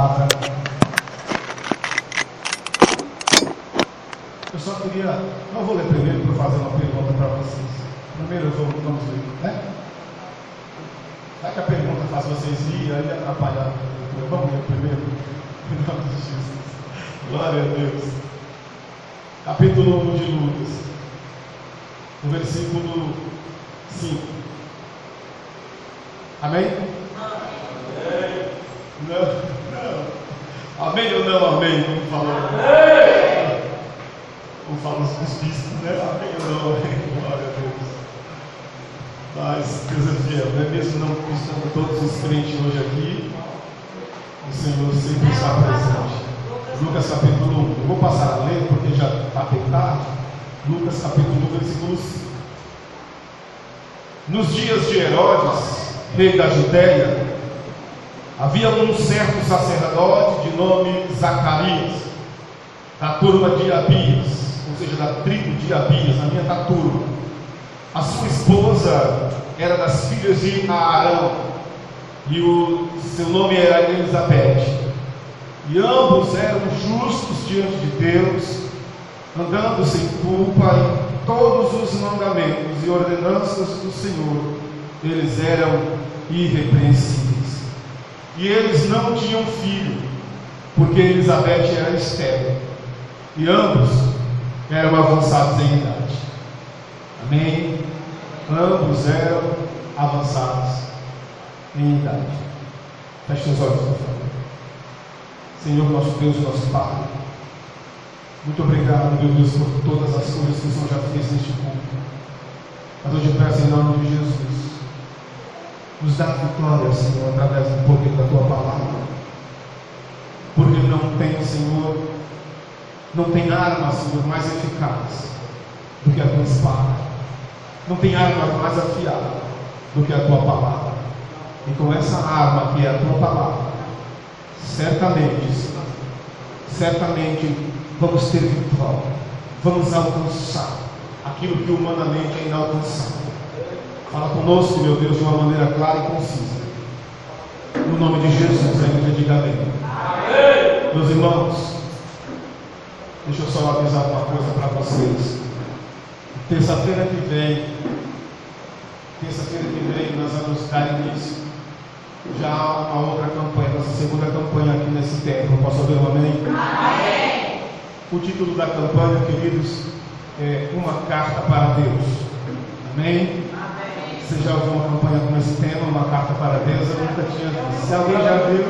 palavra. Eu só queria. Não vou ler primeiro para fazer uma pergunta para vocês. Primeiro eu vou, vamos ler, né? Vai que a pergunta faz vocês rir, aí atrapalhar. Vamos ler primeiro. Em nome de Jesus. Glória a Deus. Capítulo 1 de Lucas. No versículo 5. Amém? Amém. Não. Amém ou não amém? Como falou? Amém. Como falam os bispos, né? Amém ou não amém? Glória a Deus. Mas Deus é fiel, né? mesmo não estando todos os crentes hoje aqui, o Senhor sempre está presente. Lucas capítulo 1. Eu vou passar a ler porque já está bem. Lucas capítulo 1, versículo 5. Nos dias de Herodes, rei da Judéia, havia um certo sacerdote de nome Zacarias, da turma de Abias, ou seja, da tribo de Abias, a minha da turma. A sua esposa era das filhas de Arão, e o seu nome era Elizabeth. E ambos eram justos diante de Deus, andando sem culpa em todos os mandamentos e ordenanças do Senhor. Eles eram irrepreensíveis. E eles não tinham filho, porque Elizabeth era estéril. E ambos eram avançados em idade. Amém? Ambos eram avançados em idade. Feche os olhos, por favor. Senhor nosso Deus, nosso Pai. Muito obrigado, meu Deus, por todas as coisas que o Senhor já fez neste culto. Mas hoje peço em nome de Jesus. Nos dá vitória, Senhor, através do poder da tua palavra. Porque não tem, Senhor, não tem arma, Senhor, mais eficaz do que a tua espada. Não tem arma mais afiada do que a tua palavra. E com essa arma que é a tua palavra, certamente, certamente vamos ter vitória, vamos alcançar aquilo que humanamente é inalcançável. Fala conosco, meu Deus, de uma maneira clara e concisa. No nome de Jesus, a igreja diga amém. amém. Meus irmãos, deixa eu só avisar uma coisa para vocês. Terça-feira que vem, terça-feira que vem, nós vamos dar início já há uma outra campanha, nossa segunda campanha aqui nesse templo. Posso ouvir um amém? amém? O título da campanha, queridos, é Uma Carta para Deus. Amém? Você já ouviu uma campanha com esse tema, Uma Carta para Deus? Eu nunca tinha visto. Se alguém já viu,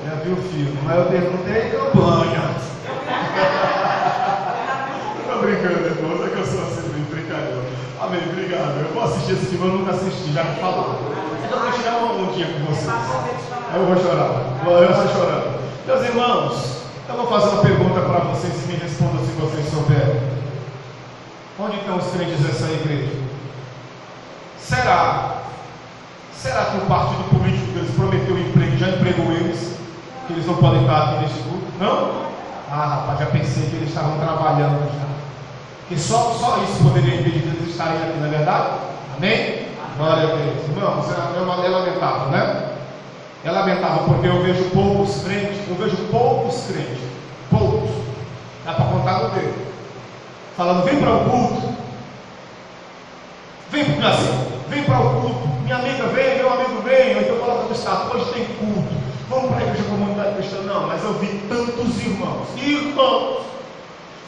já viu o filme. Mas eu perguntei campanha. Estou brincando, irmãos, é que eu sou assim, brincalhão. Amém, obrigado. Eu vou assistir esse filme, eu nunca assisti, já me falaram. Então eu vou tirar uma ondinha com vocês. Eu vou chorar. Eu estou chorando. Meus irmãos, eu vou fazer uma pergunta para vocês e me respondam se vocês souberem. Onde estão os crentes dessa igreja? Será? Será que o partido político que eles prometeu emprego já empregou eles? Que eles não podem estar aqui neste grupo? Não? Ah, rapaz, já pensei que eles estavam trabalhando já. Que só, só isso poderia impedir eles estarem aqui, não é verdade? Amém? Glória a Deus. Irmãos, é, é, é lamentável, né? É lamentável porque eu vejo poucos crentes, eu vejo poucos crentes, poucos, dá para contar no dedo, falando: vem para o culto, vem para o Brasil, vem para o culto, minha amiga vem, meu amigo vem, ou então coloca no estado, hoje tem culto, vamos para a igreja comunidade cristã. Não, mas eu vi tantos irmãos, irmãos,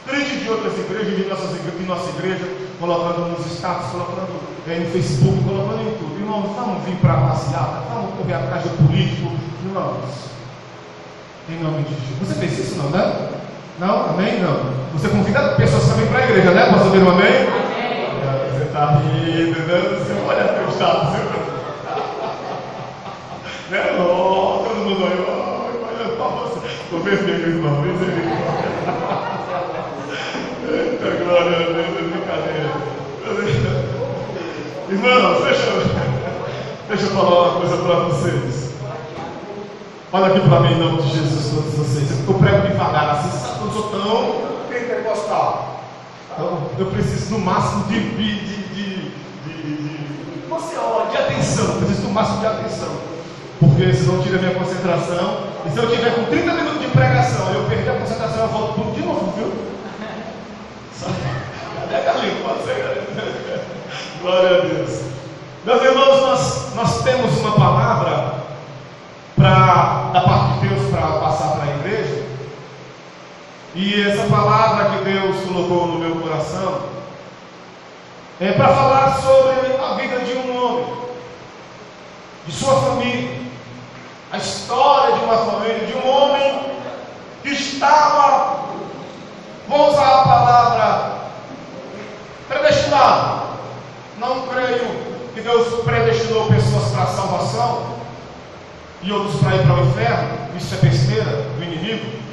crentes de outras igrejas, de, nossas, de nossa igreja, colocando nos status, colocando é, no Facebook, colocando em tudo. Irmãos, vamos vir para a passeata, vamos correr atrás do político. Irmãos, em nome de Jesus. Você fez isso não, né? Não? Amém? Não. Você convida pessoas vir para a igreja, né? Posso ouvir um amém? Amém. Está rindo, né? Olha teu status. né? Oh, todo mundo olha, olha para você. Estou vendo irmão, misericórdia. Eita, glória a Deus, é brincadeira. Irmãos, deixa, deixa eu falar uma coisa para vocês. Olha aqui para mim em nome de Jesus, todos vocês. Eu prego devagar, assim, sabe, eu sou tão pentecostal. Então, eu preciso no máximo de, de, de, de, você olha, de atenção. Eu preciso no máximo de atenção. Porque senão tira a minha concentração E se eu tiver com 30 minutos de pregação, eu perder a concentração, eu volto tudo de novo, viu? Cadê a galinha? Pode ser, Glória a Deus. Meus irmãos, nós, nós temos uma palavra pra, da parte de Deus para passar para a igreja. E essa palavra que Deus colocou no meu coração é para falar sobre a vida de um homem, de sua família, a história de uma família, de um homem que estava, vou usar a palavra predestinado. Não creio que Deus predestinou pessoas para a salvação e outros para ir para o inferno. Isso é besteira do inimigo.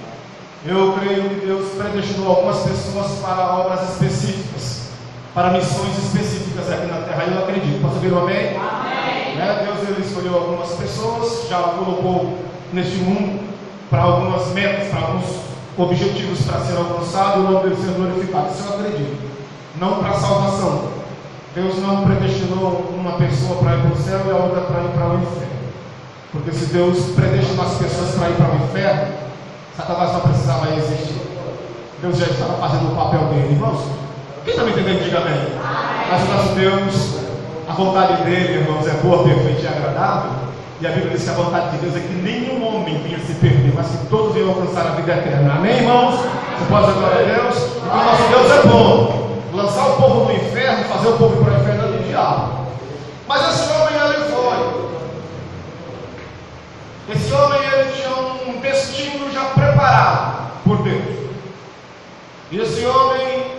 Eu creio que Deus predestinou algumas pessoas para obras específicas, para missões específicas aqui na terra. Eu acredito. Posso ouvir um amém? Amém. Né? Deus ele escolheu algumas pessoas, já colocou neste mundo para algumas metas, para alguns objetivos para ser alcançado, o nome dele ser glorificado. Isso eu acredito. Não para salvação. Deus não predestinou uma pessoa para ir para o céu e a outra para ir para o inferno. Porque se Deus predestinou as pessoas para ir para o inferno, Satanás não precisava existir. Deus já estava fazendo o papel dele. Irmãos, quem está me entendendo, diga amém. Mas o nosso Deus, a vontade dele, irmãos, é boa, perfeita e agradável. E a Bíblia diz que a vontade de Deus é que nenhum homem venha se perder, mas que todos venham alcançar a vida eterna. Amém, irmãos? Você pode glória a Deus? Então, o nosso Deus é bom. Lançar o povo no inferno, fazer o povo para o inferno é do diabo. Mas esse homem ali foi. Esse homem ele tinha destino já preparado por Deus. E esse homem,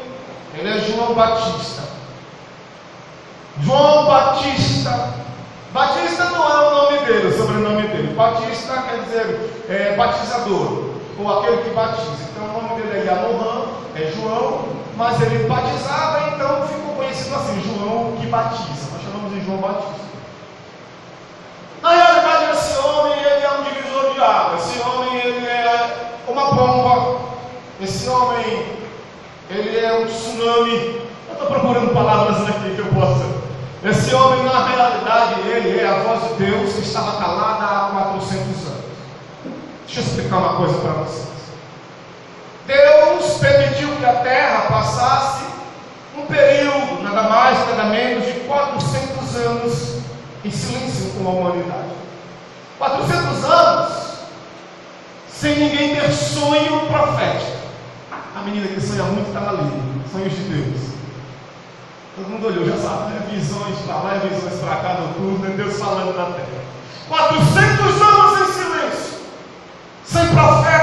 ele é João Batista. João Batista. Batista não é o nome dele, o sobrenome dele. Batista quer dizer é, batizador, ou aquele que batiza. Então o nome dele é Yamohan, é João, mas ele batizava, então ficou conhecido assim, João que batiza. Nós chamamos de João Batista. Na realidade, esse homem ele é um divisor de água. Esse homem ele é uma bomba. Esse homem ele é um tsunami. Eu estou procurando palavras aqui que eu possa. Esse homem, na realidade, ele é a voz de Deus que estava calada há 400 anos. Deixa eu explicar uma coisa para vocês. Deus permitiu que a terra passasse um período, nada mais, nada menos, de 400 anos em silêncio com a humanidade. 400 anos sem ninguém ter sonho profético. A menina que sonha muito está ali, sonhos de Deus. Todo mundo olhou, já sabe, né? Visões para lá e visões para cá, noturno, né? Deus falando na terra. 400 anos em silêncio, sem profeta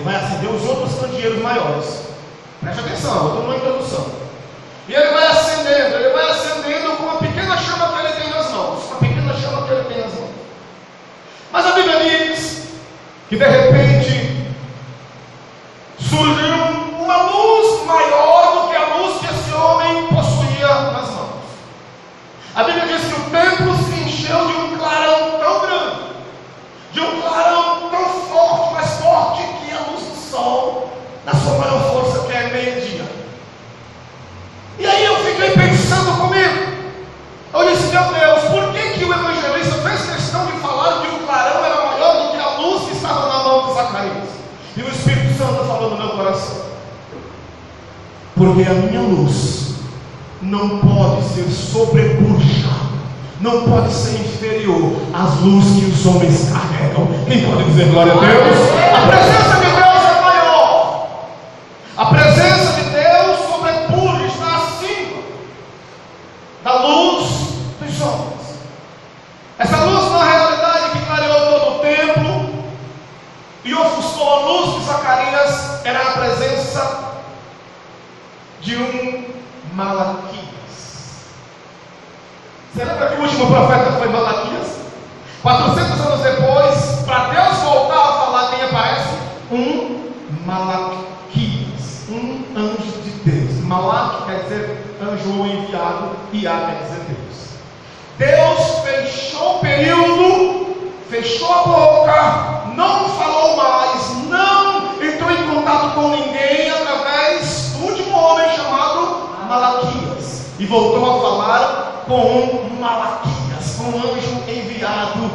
ele vai acender os outros candeeiros maiores. Preste atenção, eu estou numa introdução. E ele vai acendendo, ele vai acendendo com uma pequena chama que ele tem nas mãos. Uma pequena chama que ele tem nas mãos. Mas a Bíblia diz que de repente surgiu uma luz maior do que a luz que esse homem possuía nas mãos. A Bíblia diz que o templo se encheu de um clarão tão grande, de um clarão tão forte, mais forte que a luz do sol, na sua maior força, que é meio-dia. E aí eu fiquei pensando comigo. Eu disse, meu Deus, por que, que o evangelista fez questão de falar que o clarão era maior do que a luz que estava E o Espírito Santo falou no meu coração. Porque a minha luz não pode ser sobrepujada, não pode ser inferior às luzes que os homens carregam. Quem pode dizer glória a Deus? A presença de Deus é maior. A presença de Deus sobrepuja, está acima da luz dos homens. Essa luz, na realidade, que clareou todo o templo e ofuscou a luz de Zacarias, era a presença de um Malaquias. Você lembra que o último profeta foi Malaquias? 400 anos depois, para Deus voltar a falar, quem aparece? Um Malaquias, um anjo de Deus. Malak quer dizer anjo ou enviado, e A quer dizer Deus. Deus fechou o período, fechou a boca, não falou mais, não entrou em contato com ninguém através do último homem chamado Malaquias. E voltou a falar com Malaquias, com um anjo enviado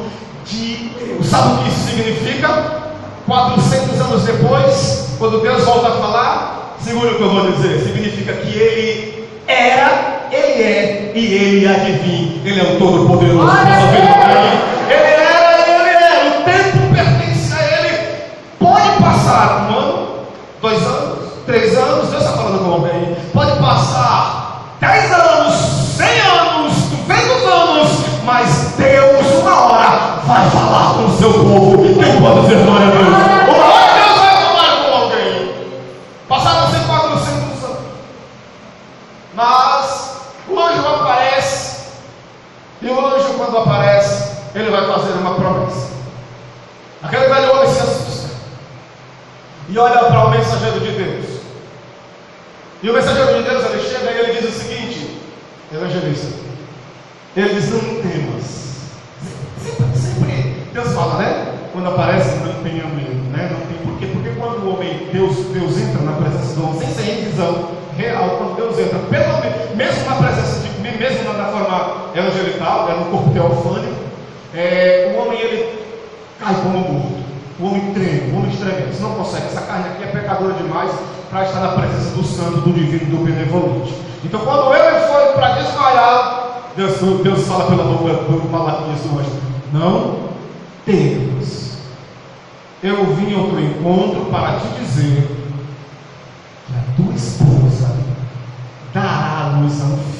de Deus. Sabe o que isso significa? 400 anos depois, quando Deus volta a falar, segura o que eu vou dizer, significa que ele era, ele é e ele há de vir. Ele é o Todo-Poderoso. Ele era e ele é. O tempo pertence a ele. Pode passar um ano, dois anos, três anos, Deus está falando com alguém. Pode passar dez anos, cem anos, duzentos anos, mas Deus, uma hora, vai falar com o seu povo. Quem pode dizer glória a Deus? Uma hora Deus vai falar com alguém. Passaram-se 400 anos. Mas o anjo aparece. E o anjo, quando aparece, ele vai fazer uma promessa. Aquele velho homem se assusta. E olha para o mensageiro de Deus. E o mensageiro de Deus, ele chega e ele diz o seguinte: Evangelista, ele diz: Não temas. Sempre, sempre Deus fala, né? Quando aparece, não tenha medo, né? Não tem porquê. Porque quando o homem, Deus, Deus entra na presença do homem, sem ser em visão real, quando Deus entra, pelo, mesmo na presença de mesmo na forma no corpo teofânico, é, o homem ele cai como morto. O homem treme, o homem estremece, não consegue. Essa carne aqui é pecadora demais para estar na presença do santo, do divino, do benevolente. Então, quando ele foi para desmaiar, Deus, Deus fala pela boca do Malaquias do anjo: Não temas. Eu vim ao teu encontro para te dizer que a tua esposa dará a luz a um filho.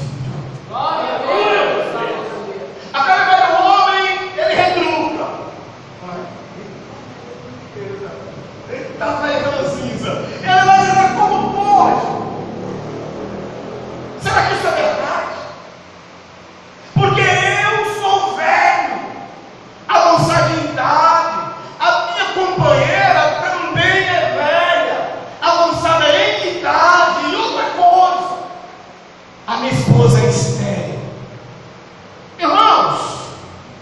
Aquele velho homem, ele retruca. Ele está velho cinza. Ele vai dizer, como pode? Será que isso é verdade? Porque eu sou velho, avançado em idade. A minha companheira também é velha, avançada em idade. E outra coisa, a minha esposa é estéril. Irmãos,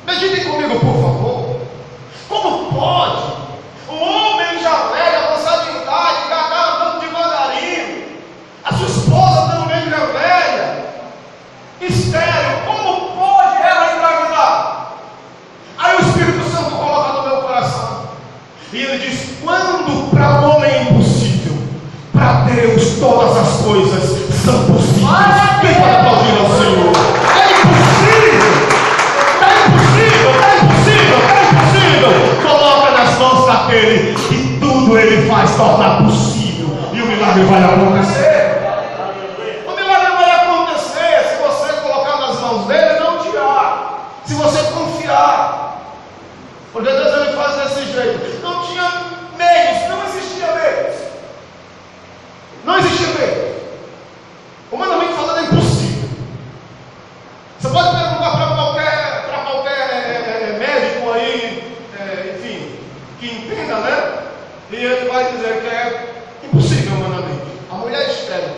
meditem comigo, por favor. Como pode o homem já velho, avançado em idade, gagar andando devagarinho, a sua esposa também já velha, estéreo, como pode ela engravidar? Aí o Espírito Santo coloca no meu coração, e ele diz: quando para o homem é impossível, para Deus todas as coisas são possíveis. Quem pode aplaudir ao Senhor? É impossível! É impossível! É impossível! É impossível! Coloca nas mãos daquele e tudo ele tornar possível. E o milagre vai acontecer. O milagre vai acontecer se você colocar nas mãos dele, não tirar. Se você confiar. Porque Deus ele faz desse jeito. Não tinha meios, não existia vai dizer que é impossível humanamente. A mulher estéreo,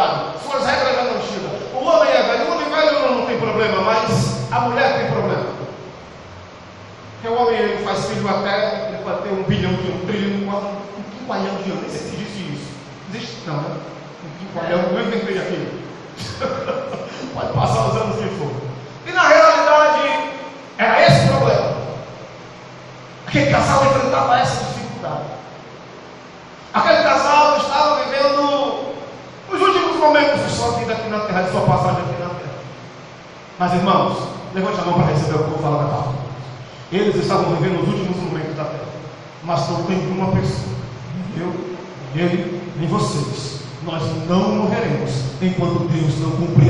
idade, suas regras já não chegam. O homem é velho, o homem velho não tem problema, mas a mulher tem problema. Porque o homem ele faz filho até, ele ter um bilhão de um trilhão, um quinqualhão de anos. Nem sei se existe isso. Existe não, né? Um quinqualhão, eu inventei aquilo. pode passar os anos que for. E na realidade, era esse o problema. Aquele casal enfrentava essa dificuldade. Aquele casal estava vivendo os últimos momentos de sua vida aqui na terra, de sua passagem aqui na terra. Mas irmãos, levante a mão para receber o que eu vou falar da palavra. Eles estavam vivendo os últimos momentos da terra. Mas não tem uma pessoa, eu, ele, nem vocês. Nós não morreremos enquanto Deus não cumprir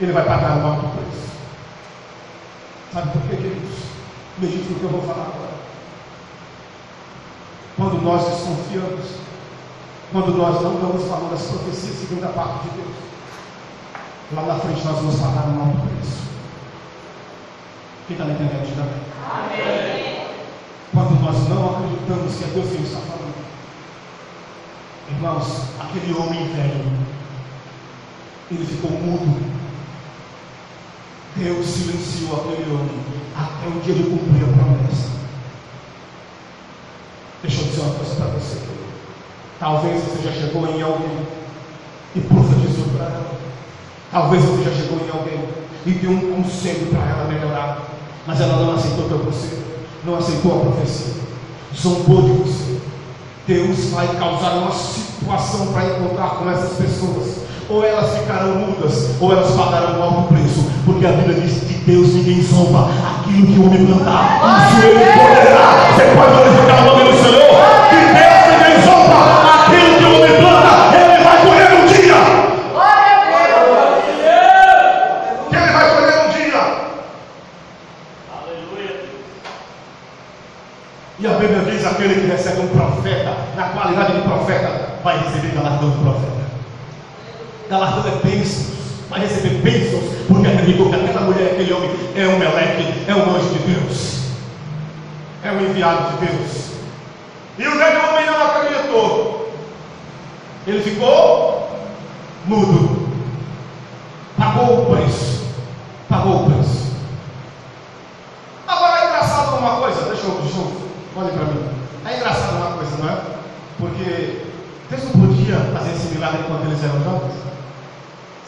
ele vai pagar o alto preço. Sabe por quê, queridos? Medite no que eu vou falar agora. Quando nós desconfiamos, quando nós não damos valor às profecias segundo a parte de Deus, lá na frente nós vamos pagar um alto preço. Quem está me entendendo, diga amém. Quando nós não acreditamos que é Deus quem está falando, irmãos, aquele homem velho, ele ficou mudo. Deus silenciou aquele homem até o dia de cumprir a promessa. Deixa eu dizer uma coisa para você. Talvez você já chegou em alguém e profetizou para ela. Talvez você já chegou em alguém e deu um conselho para ela melhorar. Mas ela não aceitou teu conselho, não aceitou a profecia, zombou de você. Deus vai causar uma situação para encontrar com essas pessoas ou elas ficarão mudas, ou elas pagarão um alto preço, porque a Bíblia diz que Deus ninguém zomba, aquilo que o homem plantar, isso ele poderá. Você pode glorificar o nome do Senhor, que Deus ninguém zomba, aquilo que o homem planta, ele vai colher um dia. Que ele vai colher um dia. E a Bíblia diz: aquele que recebe um profeta, na qualidade de profeta, vai receber galardão de profeta galardão é bênçãos, vai receber bênçãos, porque acreditou que aquela mulher, aquele homem é um meleque, é um anjo de Deus, é um enviado de Deus. E o velho homem não acreditou, ele ficou mudo, pagou o preço, pagou o preço. Agora é engraçado uma coisa, deixa eu, deixa eu olhe para mim. É engraçado uma coisa, não é? Porque Deus não podia fazer esse milagre enquanto eles eram jovens.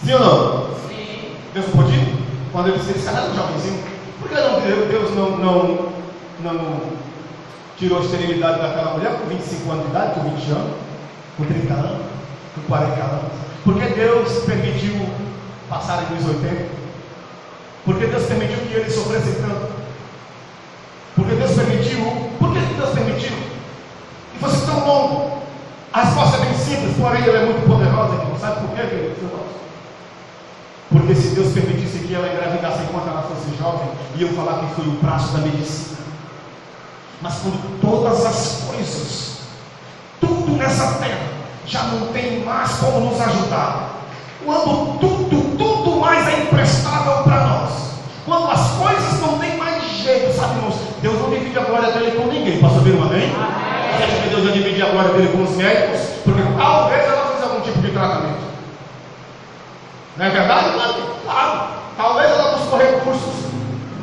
Sim ou não? Sim. Deus podia? Quando eles, eles casaram um jovenzinho, por que não, Deus não, não, não tirou a esterilidade daquela mulher com 25 anos de idade, com 20 anos, com 30 anos, com 40 anos? Por que Deus permitiu passarem dos 80? Por que Deus permitiu que eles sofressem tanto? Porque Deus permitiu. Por que Deus permitiu? E fosse tão longo. A resposta é bem simples, porém ela é muito poderosa. Sabe por quê, queridos irmãos? Porque se Deus permitisse que ela engravidasse enquanto ela fosse jovem, iam falar que foi o braço da medicina. Mas quando todas as coisas, tudo nessa terra, já não tem mais como nos ajudar, quando tudo, tudo mais é imprestável para nós, quando as coisas não têm irmãos, Deus não divide a glória dele com ninguém. Posso ouvir um amém? Você acha que Deus vai dividir a glória dele com os médicos? Porque talvez ela fiz algum tipo de tratamento. Não é verdade? Claro. Talvez ela buscou recursos.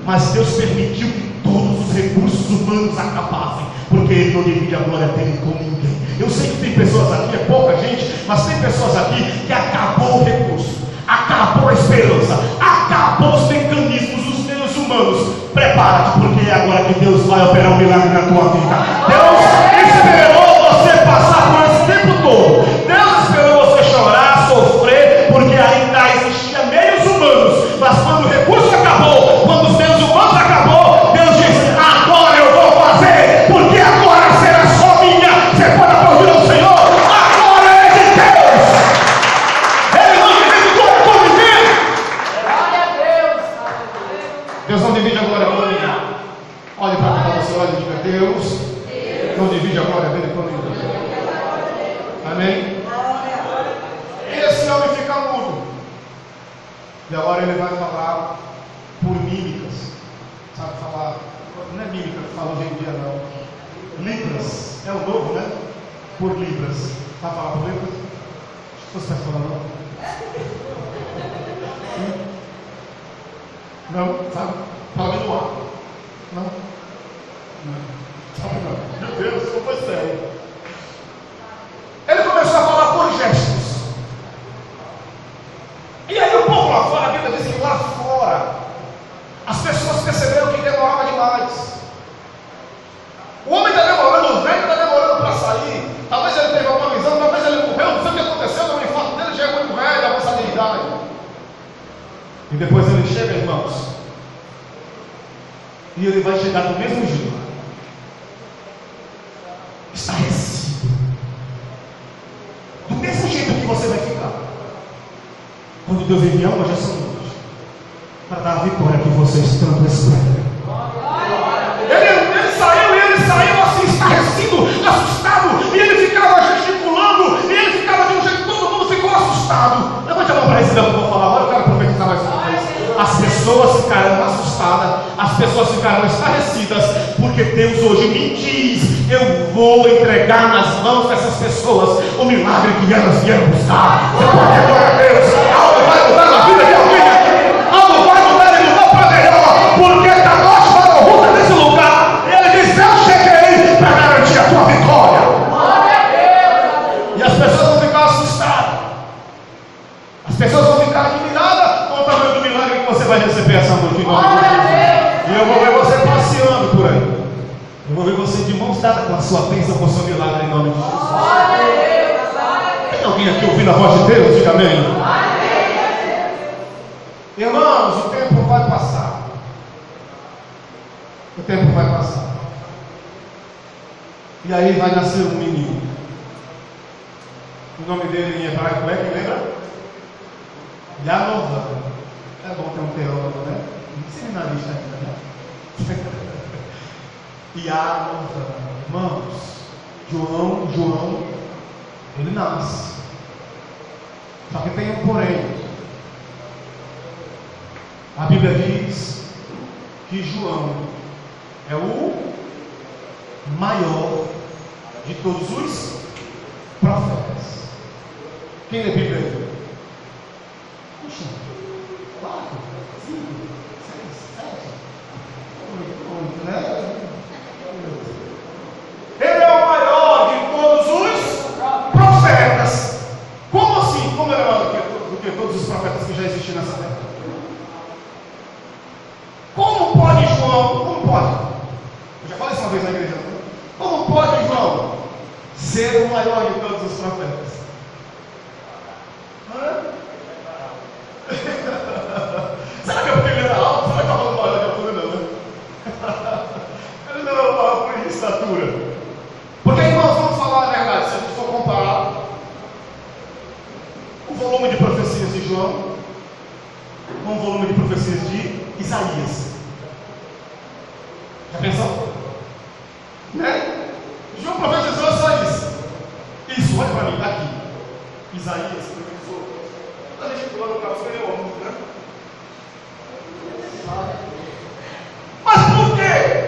Mas Deus permitiu que todos os recursos humanos acabassem. Porque Ele não divide a glória dele com ninguém. Eu sei que tem pessoas aqui, é pouca gente, mas tem pessoas aqui que acabou o recurso, acabou a esperança, acabou os mecanismos, os meios humanos. Prepara-te, porque é agora que Deus vai operar um milagre na tua vida. Deus esperou você passar por esse tempo todo. Deus esperou você chorar, sofrer, porque ainda existia meios humanos. Não é mímica que fala hoje em dia, não. Libras. É o novo, né? Por Libras. Sabe falar por Libras? Você está falando não? Não, sabe? Fala no ar. Não. Não. Sabe não. Meu Deus, como foi sério. Ele começou a falar por gestos. E aí o povo lá fora, a Bíblia diz que lá fora, as pessoas perceberam que demorava demais. O homem está demorando, o velho está demorando para sair. Talvez ele teve alguma visão, talvez ele morreu, não sei o que aconteceu, mas o infarto dele já é muito velho, avançada de idade. E depois ele chega, irmãos, e ele vai chegar do mesmo jeito. Estarrecido. Do mesmo jeito que você vai ficar. Quando Deus enviar uma geração hoje, para dar a vitória que vocês tanto esperam. Ele, ele saiu e ele saiu assim, estarrecido, assustado, e ele ficava gesticulando, e ele ficava de um jeito, todo mundo ficou assustado. Levante a mão para esse que eu vou falar agora, eu quero profetizar mais uma vez. As pessoas ficaram assustadas, as pessoas ficaram estarrecidas, porque Deus hoje me diz: eu vou entregar nas mãos dessas pessoas o milagre que elas vieram buscar. Você pode dar glória a Deus, algo vai mudar na vida de alguém aqui, algo vai mudar e mudar para melhor, porque está noite para a luta nesse lugar, e ele diz: eu cheguei para garantir a tua vitória. Glória a Deus. E as pessoas vão ficar assustadas. As pessoas vão ficar admiradas com o tamanho do milagre que você vai receber essa noite Glória a. Deus. E eu vou ver você. Eu vou ver você de mãos dadas com a sua bênção, com o seu milagre em nome de Jesus. Deus. Tem alguém aqui ouvindo a voz de Deus? Diga amém. Irmãos, o tempo vai passar. O tempo vai passar. E aí vai nascer um menino. O nome dele em hebraico é que lembra? Yanovan. É bom ter um teólogo, né? Seminarista ainda, né? Yanovan. Irmãos, João, João, ele nasce. Só que tem um porém. A Bíblia diz que João é o maior de todos os profetas. Quem lê Bíblia aí? Puxa, quatro, cinco, seis, sete, oito, oito, né? Ele é o maior de todos os profetas. Como assim? Como ele é maior do que, do que todos os profetas que já existiram nessa terra? Como pode João? Como pode? Eu já falei isso uma vez na igreja. Como pode João ser o maior de todos os profetas? Hã? Será que é porque ele era alto? Será que estava maior de altura? Não, né? Ele não era maior por estatura. Porque, irmãos, vamos falar a verdade. Se a gente for comparar o volume de profecias de João com o volume de profecias de Isaías. Já pensou? Né? João profetizou só isso. Isso, olha para mim, aqui. Isaías profetizou. A gente pulando o carro, foi eu, né? Mas por quê?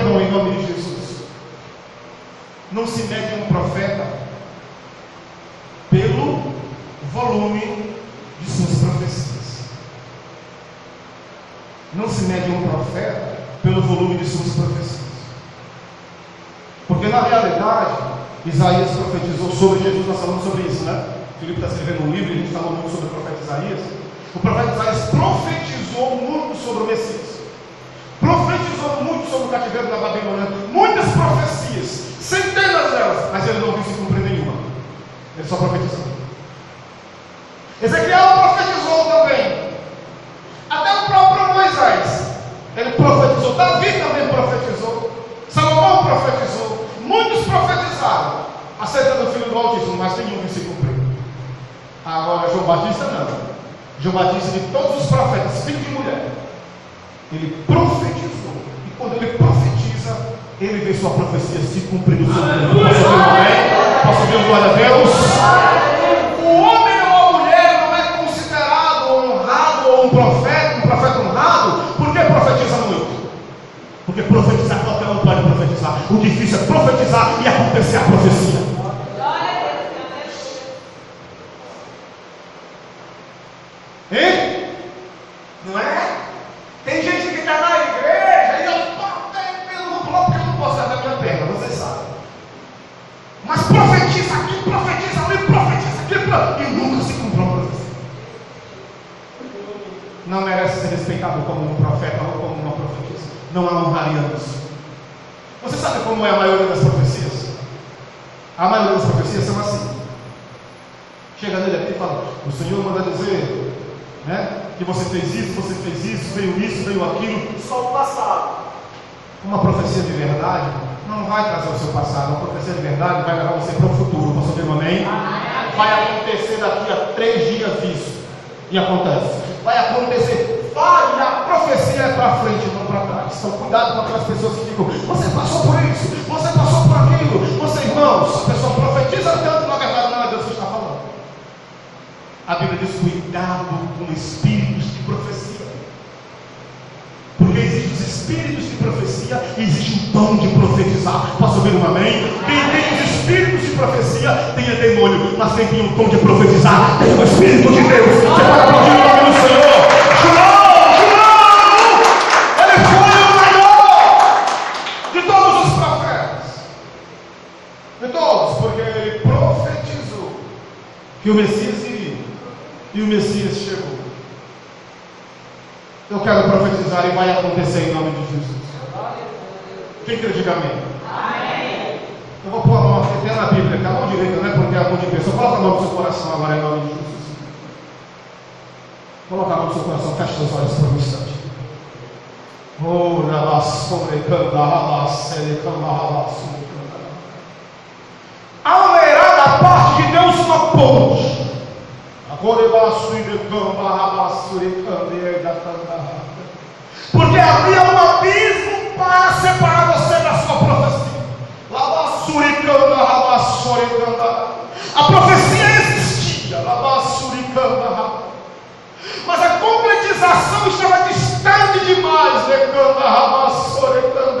irmão, em nome de Jesus. Não se mede um profeta pelo volume de suas profecias. Não se mede um profeta pelo volume de suas profecias. Porque na realidade, Isaías profetizou sobre Jesus, nós falamos sobre isso, né? Filipe está escrevendo um livro, a gente falou muito sobre o profeta Isaías. O profeta Isaías profetizou muito sobre o Messias. Profetizou muito sobre o cativeiro da Babilônia. Muitas profecias, centenas delas, mas ele não viu se cumprir nenhuma. Ele só profetizou. Ezequiel profetizou também. Até o próprio Moisés. Ele profetizou. Davi também profetizou. Salomão profetizou. Muitos profetizaram acerca do filho do Altíssimo, mas nenhum se cumprir. Agora, João Batista não. João Batista, de todos os profetas, filho de mulher, ele profetizou. Quando ele profetiza, ele vê sua profecia se cumprir no seu tempo. Posso ouvir um amém? Posso ouvir um glória a Deus? O homem ou a mulher não é considerado honrado ou um profeta, um profeta honrado, porque profetiza muito. Porque profetizar qualquer um pode profetizar. O difícil é profetizar e acontecer a profecia. Hein? Não é? Tem gente que está na igreja e eu estou até pelo bloco porque eu não posso dar minha perna, vocês sabem. Mas profetiza aqui, profetiza ali, profetiza aqui, pro- e nunca se cumpre uma profecia. Não merece ser respeitado como um profeta ou como uma profetisa. Não a honraríamos. Você sabe como é a maioria das profecias? A maioria das profecias são assim. Chega nele aqui e fala: O Senhor manda dizer né, que você fez isso, você fez isso, veio isso, veio aquilo. Só o passado. Uma profecia de verdade não vai trazer o seu passado. Uma profecia de verdade vai levar você para o futuro. Posso ouvir um amém? Vai acontecer daqui a três dias isso. E acontece. Vai acontecer. Vai, a profecia é para frente, não para trás. Então cuidado com aquelas pessoas que ficam, você passou por isso, você passou por aquilo, você irmãos, a pessoa profetiza tanto, na verdade não é Deus que está falando. A Bíblia diz cuidado com espíritos de profecia. Porque existem os espíritos de profecia e existe o dom de profetizar. Posso ouvir um amém? Quem tem os espíritos de profecia tem é demônio, mas quem tem o dom de profetizar tem o Espírito de Deus. Você pode aplaudir o nome do Senhor. João, João! Ele foi o maior de todos os profetas. De todos, porque ele profetizou que o Messias viria. E o Messias chegou. Eu e vai acontecer em nome de Jesus. Quem crê, diga amém. Eu vou pôr a mão aqui, até na Bíblia, com a mão direita, não é porque é a mão de pessoa. Coloca a mão no seu coração agora em nome de Jesus. Coloca a mão no seu coração, feche seus olhos por um instante. Oh. Haverá da parte de Deus uma ponte. Agora eu e decamba, rabaço e canda, da canda. Porque havia um abismo para separar você da sua profecia. Labassuricanda, rabassuricanda. A profecia existia. Labassuricanda. Mas a concretização estava distante demais. Decanda, rabassuricanda,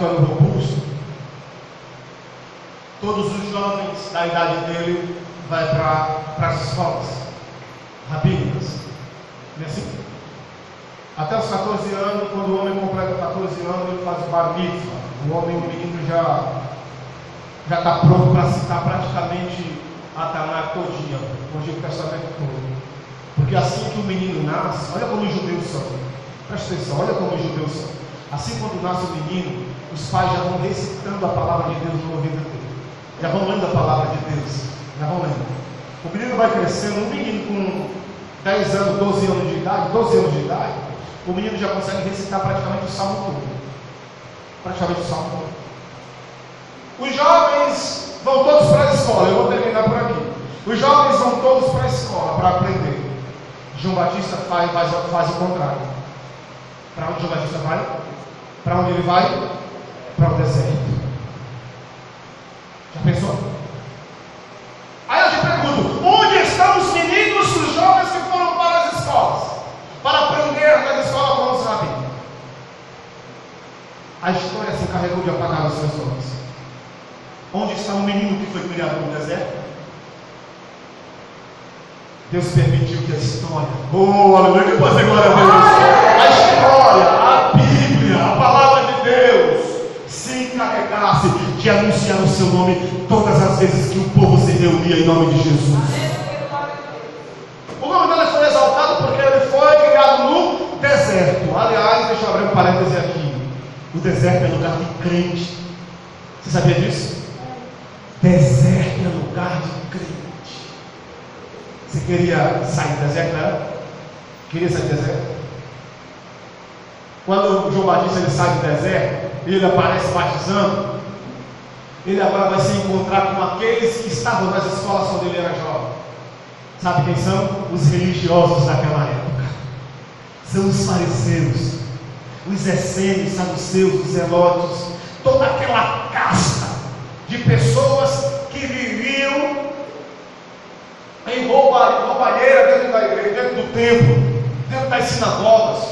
Vai ficando robusto. todos os jovens da idade dele vai para as escolas rabínicas. Não é assim? Até os 14 anos, quando o homem completa 14 anos, ele faz o bar mitzvah. O homem, o menino já já está pronto para citar praticamente a Tanakh todinha, o Antigo Testamento todo. Porque assim que o menino nasce, olha como os judeus são. Presta atenção, olha como os judeus são. Assim quando nasce o menino, os pais já vão recitando a palavra de Deus no ouvido dele. Já vão lendo a palavra de Deus. Já vão lendo. O menino vai crescendo, um menino com 10 anos, 12 anos de idade, 12 anos de idade, o menino já consegue recitar praticamente o salmo todo. Praticamente o salmo todo. Os jovens vão todos para a escola, eu vou terminar por aqui. Os jovens vão todos para a escola para aprender. João Batista faz, faz, faz o contrário. Para onde João Batista vai? Para onde ele vai? Para o deserto. Já pensou? Aí eu te pergunto: onde estão os meninos, os jovens que foram para as escolas? Para aprender na escola com os rabinos? A história se encarregou de apagar os seus olhos. Onde está o menino que foi criado no deserto? Deus permitiu que a história, oh, aleluia, que pode ser glória a Deus. A história, a Bíblia, a palavra de Deus, se de anunciar o seu nome todas as vezes que o povo se reunia em nome de Jesus. O nome dele foi exaltado porque ele foi criado no deserto. Aliás, deixa eu abrir um parêntese aqui. O deserto é lugar de crente. Você sabia disso? Deserto é lugar de crente. Você queria sair do deserto, não? Queria sair do deserto? Quando João Batista ele sai do deserto, ele aparece batizando, ele agora vai se encontrar com aqueles que estavam nas escolas quando ele era jovem. Sabe quem são? Os religiosos daquela época. São os fariseus, os essênios, saduceus, os zelotes, toda aquela casta de pessoas que viviam em rouba, roubalheira dentro da igreja, dentro do templo, dentro das sinagogas.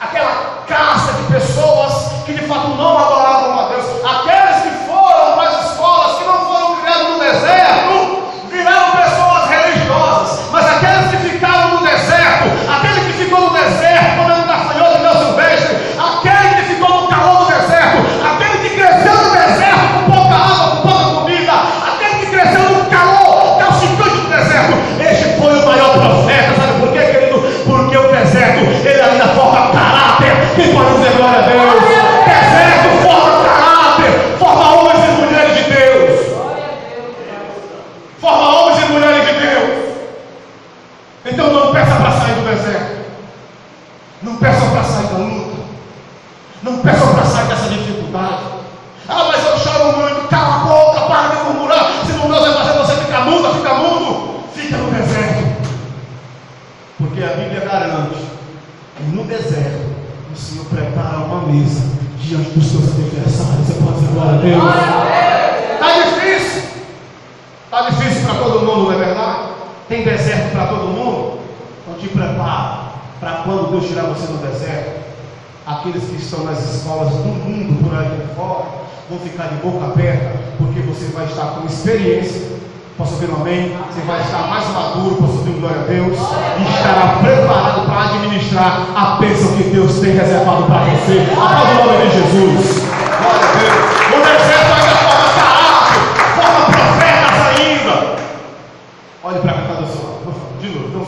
Aquela casta de pessoas que de fato não adoravam a Deus. Aqueles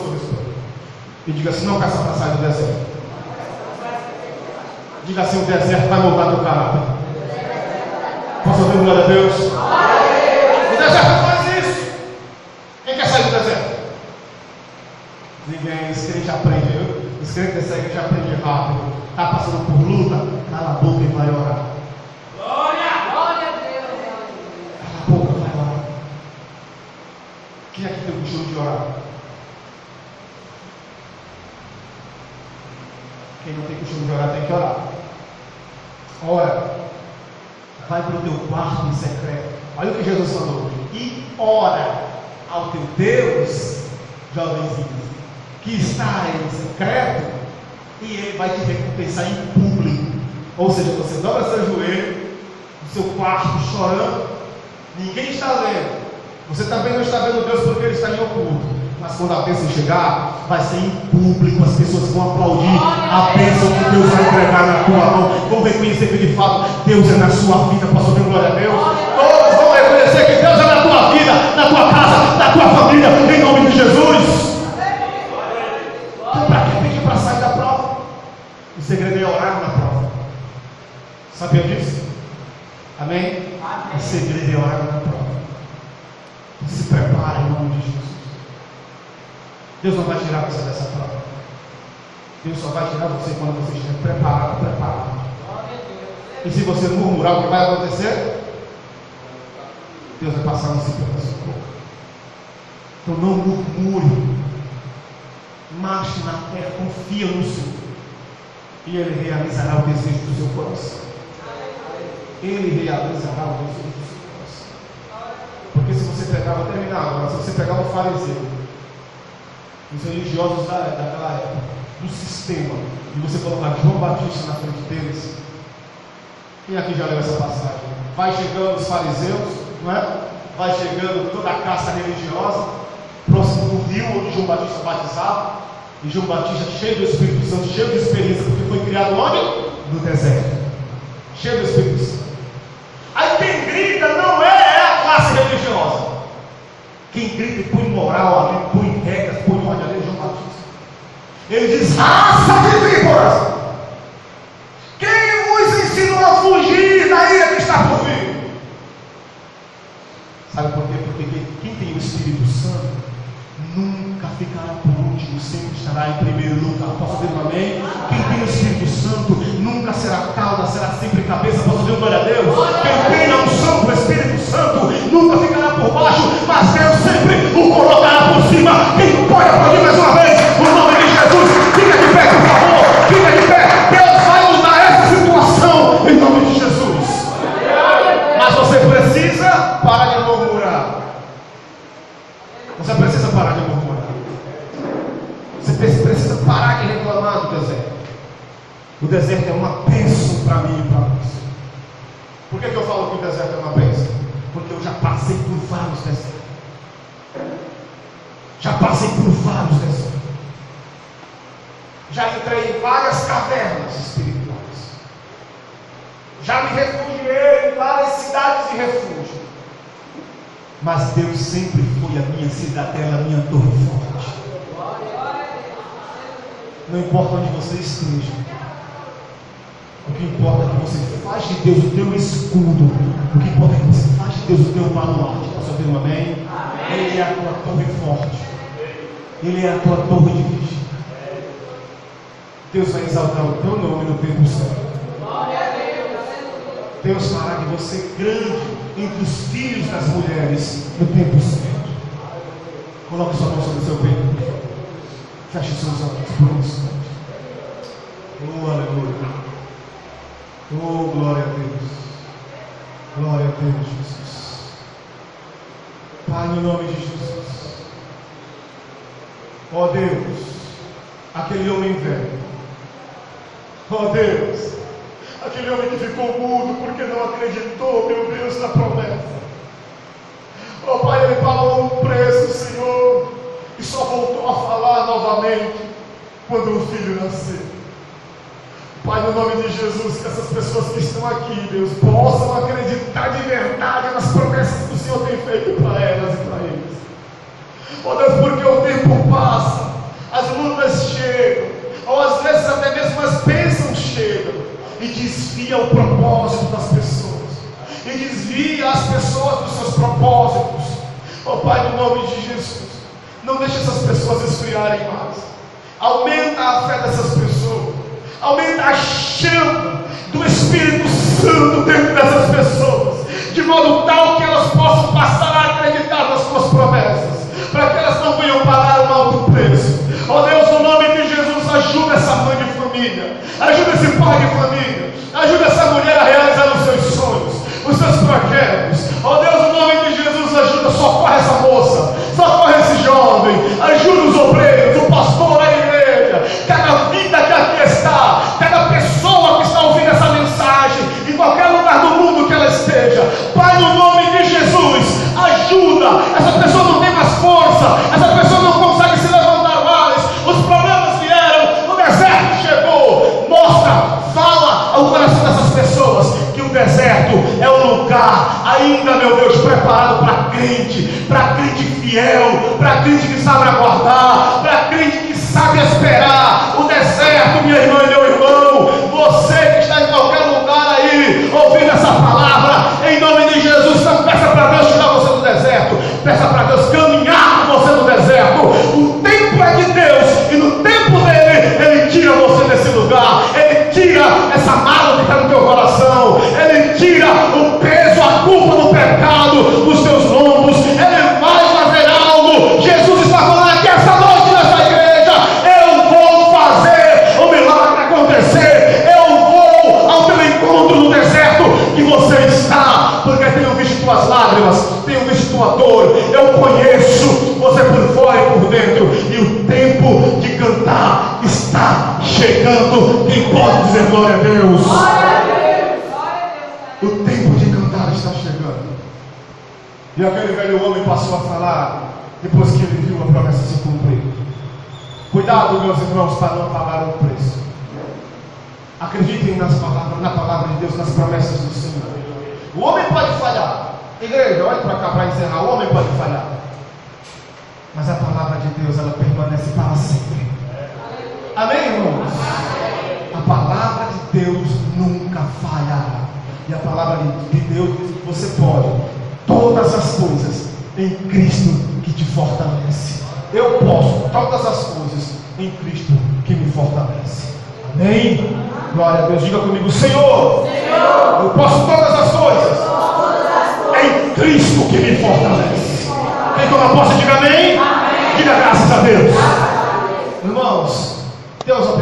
ele. E diga assim: não caça para sair do deserto. Diga assim: o deserto vai moldar teu caráter. Posso ouvir glória a Deus? O deserto faz isso. Quem quer sair do deserto? Ninguém, esse crente aprende, viu? Os crentes dessa igreja aprende rápido. Está passando por luta, cala a boca e vai orar. Glória a Deus. Cala a boca, vai orar. Quem aqui tem o costume de orar? Quem não tem costume de orar tem que orar. Ora, vai para o teu quarto em secreto. Olha o que Jesus falou. E ora ao teu Deus, jovenzinhos, que está em secreto, e ele vai te recompensar em público. Ou seja, você dobra seu joelho no seu quarto chorando, Ninguém está lendo. Você também não está vendo Deus porque Ele está em oculto. Mas quando a bênção chegar, vai ser em público, as pessoas vão aplaudir a bênção que Deus vai entregar na tua mão. Vão reconhecer que de fato Deus é na sua vida. Posso ouvir glória a Deus? Todos vão reconhecer que Deus é na tua vida, na tua casa, na tua família, em nome de Jesus. Então, para que pedir para sair da prova? O segredo é orar na prova. Sabia disso? Amém? O segredo é orar na prova. Se prepara em nome de Jesus. Deus não vai tirar você dessa prova. Deus só vai tirar você quando você estiver preparado, preparado. E se você murmurar, o que vai acontecer? Deus vai passar um ciclo para socorro. Então não murmure. Marche na terra, confia no Senhor. E Ele realizará o desejo do seu coração. Ele realizará o desejo do seu coração. Porque se você pegar, vou terminar agora, se você pegar um fariseu, os religiosos da, daquela época, do sistema, e você colocar João Batista na frente deles, quem aqui já leu essa passagem? Vai chegando os fariseus, não é? Vai chegando toda a caça religiosa, próximo do rio onde João Batista batizava, e João Batista cheio do Espírito Santo, cheio de experiência, porque foi criado onde? No deserto. Cheio do Espírito Santo. Aí quem grita não é, é a classe religiosa. Quem grita e põe moral ali, põe regras, põe ordem ali é João Batista. Ele diz: raça de víboras! Quem vos ensinou a fugir da ira que está por vir? Sabe por quê? Porque quem tem o Espírito Santo nunca ficará por último, sempre estará em primeiro lugar. Posso dizer um amém? Quem tem o Espírito Santo nunca será cauda, será sempre cabeça. Posso dizer glória a Deus? Quem tem a unção do Espírito Santo nunca ficará por baixo, mas Deus sempre o colocará por cima. Quem pode aplaudir mais uma vez deserto é uma bênção para mim e para você. Por que, que eu falo que o deserto é uma bênção? Porque eu já passei por vários desertos. Já passei por vários desertos. Já entrei em várias cavernas espirituais. Já me refugiei em várias cidades de refúgio. Mas Deus sempre foi a minha cidadela, a minha torre forte. Não importa onde você esteja. O que importa é que você faz de Deus o teu escudo. O que importa é que você faz de Deus o teu baluarte. Posso ouvir um amém? amém? Ele é a tua torre forte. Ele é a tua torre de vigia. Deus vai exaltar o teu nome no tempo certo. Deus fará de você grande entre os filhos das mulheres no tempo certo. Coloque sua mão sobre o seu peito. Feche seus olhos por um instante. Oh, aleluia. Oh, glória a Deus. Glória a Deus, Jesus. Pai, no nome de Jesus. Ó oh, Deus, aquele homem velho. Ó oh, Deus, aquele homem que ficou mudo porque não acreditou, meu Deus, na promessa. Ó oh, Pai, ele pagou um preço, Senhor, e só voltou a falar novamente quando o filho nasceu. Pai, no nome de Jesus, que essas pessoas que estão aqui, Deus, possam acreditar de verdade nas promessas que o Senhor tem feito para elas e para eles. Ó oh, Deus, porque o tempo passa, as lutas chegam, ou às vezes até mesmo as bênçãos chegam e desvia o propósito das pessoas, e desvia as pessoas dos seus propósitos. Ó oh, Pai, no nome de Jesus, não deixe essas pessoas esfriarem mais. Aumenta a fé dessas pessoas aumenta a chama do Espírito Santo dentro dessas pessoas, de modo tal que elas possam passar a acreditar nas suas promessas, para que elas não venham pagar um alto preço. Ó oh Deus, no nome de Jesus, ajuda essa mãe de família, ajuda esse meus irmãos, para não pagar o preço. Acreditem nas palavras, na palavra de Deus, nas promessas do Senhor. O homem pode falhar. Igreja, olhe para cá para encerrar. O homem pode falhar. Mas a palavra de Deus, ela permanece para sempre. Amém, irmãos? A palavra de Deus nunca falhará. E a palavra de Deus você pode todas as coisas em Cristo que te fortalece. Eu posso todas as coisas em Cristo que me fortalece. Amém? Glória a Deus. Diga comigo, Senhor, eu posso todas as coisas em Cristo que me fortalece. Quem toma posse, diga amém. Diga graças a Deus. Irmãos, Deus abençoe.